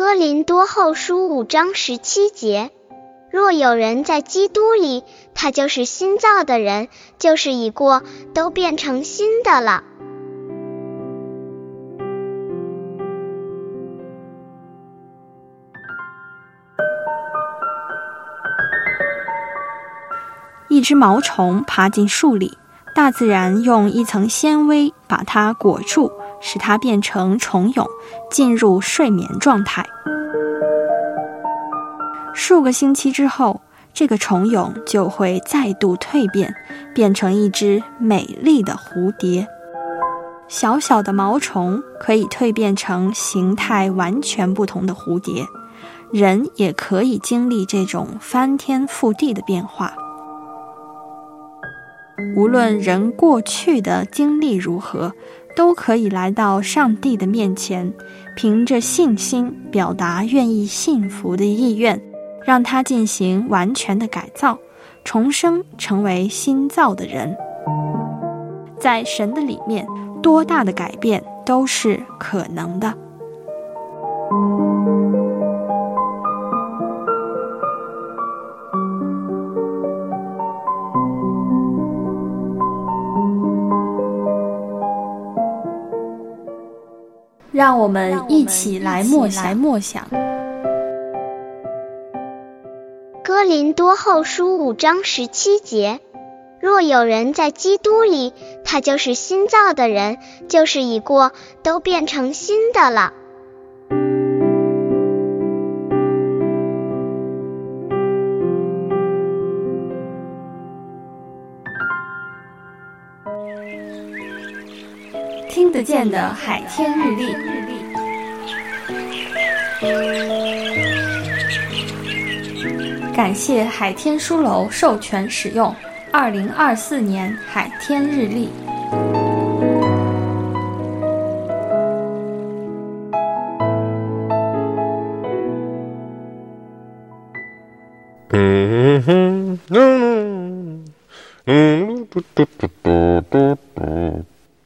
哥林多后书五章十七节：若有人在基督里，他就是新造的人，就是已过，都变成新的了。一只毛虫爬进树里，大自然用一层纤维把它裹住，使它变成虫蛹，进入睡眠状态。数个星期之后，这个虫蛹就会再度蜕变，变成一只美丽的蝴蝶。小小的毛虫可以蜕变成形态完全不同的蝴蝶，人也可以经历这种翻天覆地的变化。无论人过去的经历如何，都可以来到上帝的面前，凭着信心表达愿意信服的意愿，让他进行完全的改造，重生成为新造的人。在神的里面，多大的改变都是可能的。让我们一起来默想。默想。哥林多后书五章十七节：若有人在基督里，他就是新造的人，就是已过，都变成新的了。听得见的海天日历，感谢海天书楼授权使用二零二四年海天日历。嗯哼，嗯嗯，嘟嘟嘟嘟嘟嘟。